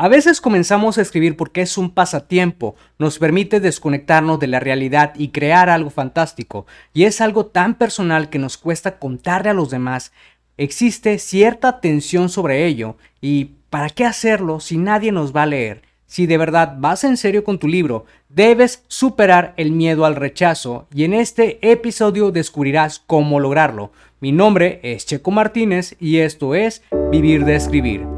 A veces comenzamos a escribir porque es un pasatiempo, nos permite desconectarnos de la realidad y crear algo fantástico, y es algo tan personal que nos cuesta contarle a los demás. Existe cierta tensión sobre ello, y ¿para qué hacerlo si nadie nos va a leer? Si de verdad vas en serio con tu libro, debes superar el miedo al rechazo y en este episodio descubrirás cómo lograrlo. Mi nombre es Checo Martínez y esto es Vivir de Escribir.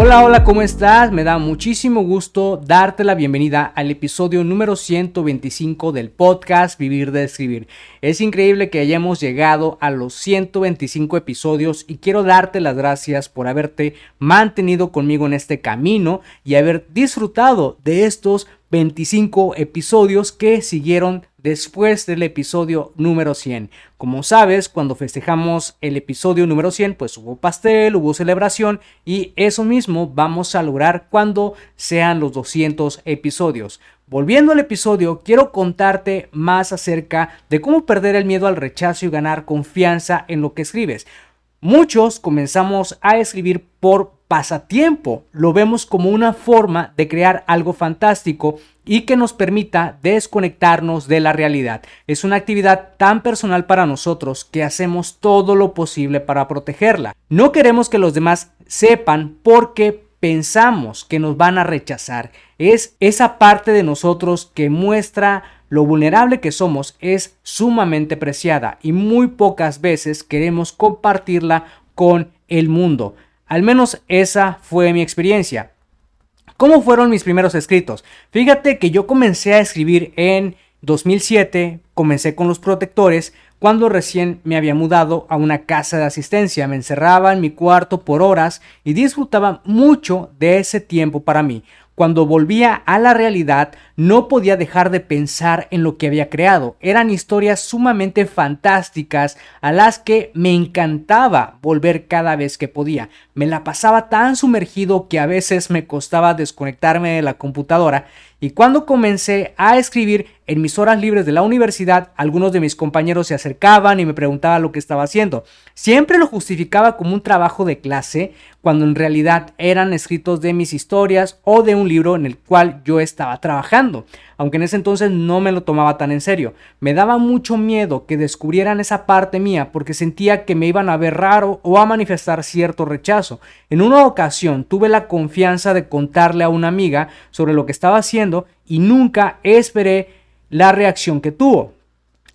Hola, hola, ¿cómo estás? Me da muchísimo gusto darte la bienvenida al episodio número 125 del podcast Vivir de Escribir. Es increíble que hayamos llegado a los 125 episodios y quiero darte las gracias por haberte mantenido conmigo en este camino y haber disfrutado de estos 25 episodios que siguieron después del episodio número 100. Como sabes, cuando festejamos el episodio número 100, pues hubo pastel, hubo celebración y eso mismo vamos a lograr cuando sean los 200 episodios. Volviendo al episodio, quiero contarte más acerca de cómo perder el miedo al rechazo y ganar confianza en lo que escribes. Muchos comenzamos a escribir por pasatiempo, lo vemos como una forma de crear algo fantástico y que nos permita desconectarnos de la realidad. Es una actividad tan personal para nosotros que hacemos todo lo posible para protegerla. No queremos que los demás sepan porque pensamos que nos van a rechazar. Es esa parte de nosotros que muestra lo vulnerable que somos es sumamente preciada y muy pocas veces queremos compartirla con el mundo. Al menos esa fue mi experiencia. ¿Cómo fueron mis primeros escritos? Fíjate que yo comencé a escribir en 2007, comencé con los protectores, cuando recién me había mudado a una casa de asistencia. Me encerraba en mi cuarto por horas y disfrutaba mucho de ese tiempo para mí. Cuando volvía a la realidad, no podía dejar de pensar en lo que había creado. Eran historias sumamente fantásticas a las que me encantaba volver cada vez que podía. Me la pasaba tan sumergido que a veces me costaba desconectarme de la computadora y cuando comencé a escribir en mis horas libres de la universidad, algunos de mis compañeros se acercaban y me preguntaban lo que estaba haciendo. Siempre lo justificaba como un trabajo de clase, cuando en realidad eran escritos de mis historias o de un libro en el cual yo estaba trabajando aunque en ese entonces no me lo tomaba tan en serio. Me daba mucho miedo que descubrieran esa parte mía porque sentía que me iban a ver raro o a manifestar cierto rechazo. En una ocasión tuve la confianza de contarle a una amiga sobre lo que estaba haciendo y nunca esperé la reacción que tuvo.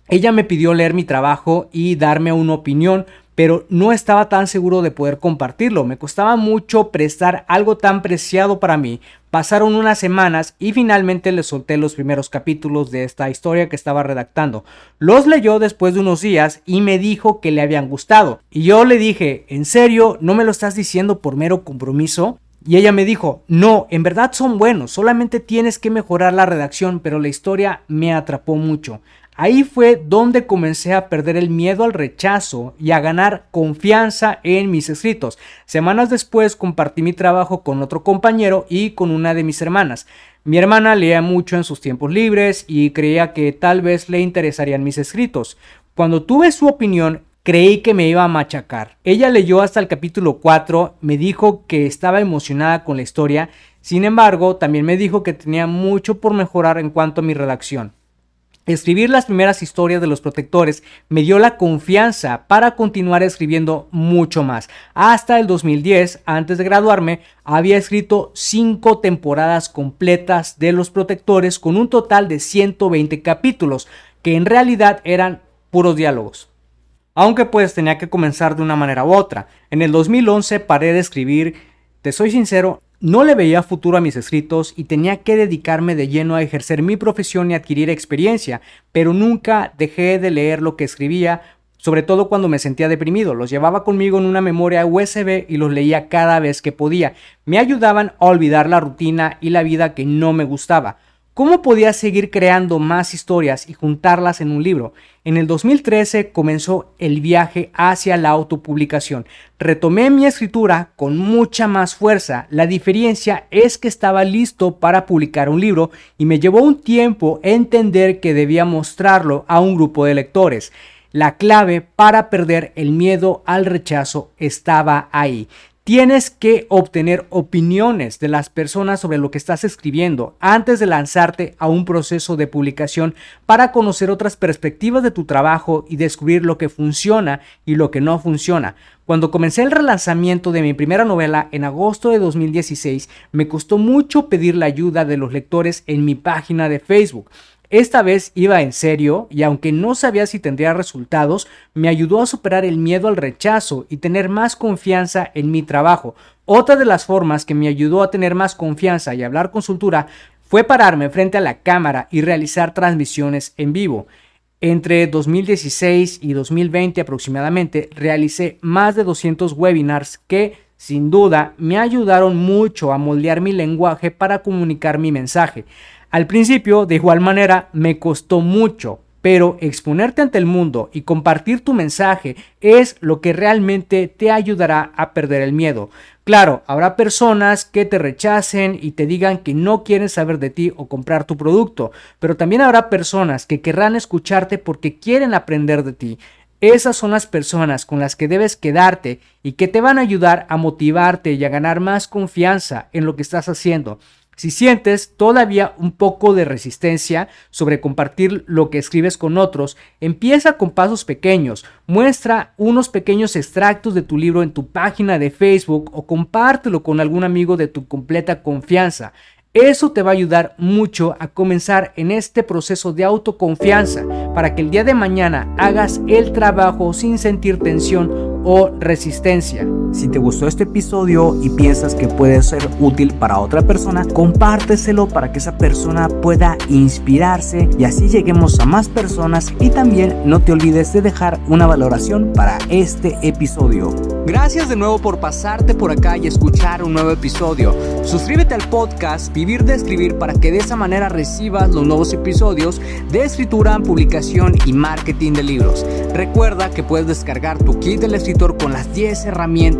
Ella me pidió leer mi trabajo y darme una opinión, pero no estaba tan seguro de poder compartirlo. Me costaba mucho prestar algo tan preciado para mí. Pasaron unas semanas y finalmente le solté los primeros capítulos de esta historia que estaba redactando. Los leyó después de unos días y me dijo que le habían gustado. Y yo le dije, ¿en serio? ¿No me lo estás diciendo por mero compromiso? Y ella me dijo, no, en verdad son buenos, solamente tienes que mejorar la redacción, pero la historia me atrapó mucho. Ahí fue donde comencé a perder el miedo al rechazo y a ganar confianza en mis escritos. Semanas después compartí mi trabajo con otro compañero y con una de mis hermanas. Mi hermana leía mucho en sus tiempos libres y creía que tal vez le interesarían mis escritos. Cuando tuve su opinión, creí que me iba a machacar. Ella leyó hasta el capítulo 4, me dijo que estaba emocionada con la historia, sin embargo, también me dijo que tenía mucho por mejorar en cuanto a mi redacción. Escribir las primeras historias de los protectores me dio la confianza para continuar escribiendo mucho más. Hasta el 2010, antes de graduarme, había escrito cinco temporadas completas de los protectores con un total de 120 capítulos, que en realidad eran puros diálogos. Aunque pues tenía que comenzar de una manera u otra. En el 2011 paré de escribir, te soy sincero, no le veía futuro a mis escritos y tenía que dedicarme de lleno a ejercer mi profesión y adquirir experiencia, pero nunca dejé de leer lo que escribía, sobre todo cuando me sentía deprimido. Los llevaba conmigo en una memoria USB y los leía cada vez que podía. Me ayudaban a olvidar la rutina y la vida que no me gustaba. ¿Cómo podía seguir creando más historias y juntarlas en un libro? En el 2013 comenzó el viaje hacia la autopublicación. Retomé mi escritura con mucha más fuerza. La diferencia es que estaba listo para publicar un libro y me llevó un tiempo entender que debía mostrarlo a un grupo de lectores. La clave para perder el miedo al rechazo estaba ahí. Tienes que obtener opiniones de las personas sobre lo que estás escribiendo antes de lanzarte a un proceso de publicación para conocer otras perspectivas de tu trabajo y descubrir lo que funciona y lo que no funciona. Cuando comencé el relanzamiento de mi primera novela en agosto de 2016, me costó mucho pedir la ayuda de los lectores en mi página de Facebook. Esta vez iba en serio y aunque no sabía si tendría resultados, me ayudó a superar el miedo al rechazo y tener más confianza en mi trabajo. Otra de las formas que me ayudó a tener más confianza y hablar con soltura fue pararme frente a la cámara y realizar transmisiones en vivo. Entre 2016 y 2020 aproximadamente realicé más de 200 webinars que sin duda me ayudaron mucho a moldear mi lenguaje para comunicar mi mensaje. Al principio, de igual manera, me costó mucho, pero exponerte ante el mundo y compartir tu mensaje es lo que realmente te ayudará a perder el miedo. Claro, habrá personas que te rechacen y te digan que no quieren saber de ti o comprar tu producto, pero también habrá personas que querrán escucharte porque quieren aprender de ti. Esas son las personas con las que debes quedarte y que te van a ayudar a motivarte y a ganar más confianza en lo que estás haciendo. Si sientes todavía un poco de resistencia sobre compartir lo que escribes con otros, empieza con pasos pequeños. Muestra unos pequeños extractos de tu libro en tu página de Facebook o compártelo con algún amigo de tu completa confianza. Eso te va a ayudar mucho a comenzar en este proceso de autoconfianza para que el día de mañana hagas el trabajo sin sentir tensión o resistencia. Si te gustó este episodio y piensas que puede ser útil para otra persona, compárteselo para que esa persona pueda inspirarse y así lleguemos a más personas y también no te olvides de dejar una valoración para este episodio. Gracias de nuevo por pasarte por acá y escuchar un nuevo episodio. Suscríbete al podcast Vivir de Escribir para que de esa manera recibas los nuevos episodios de escritura, publicación y marketing de libros. Recuerda que puedes descargar tu kit del escritor con las 10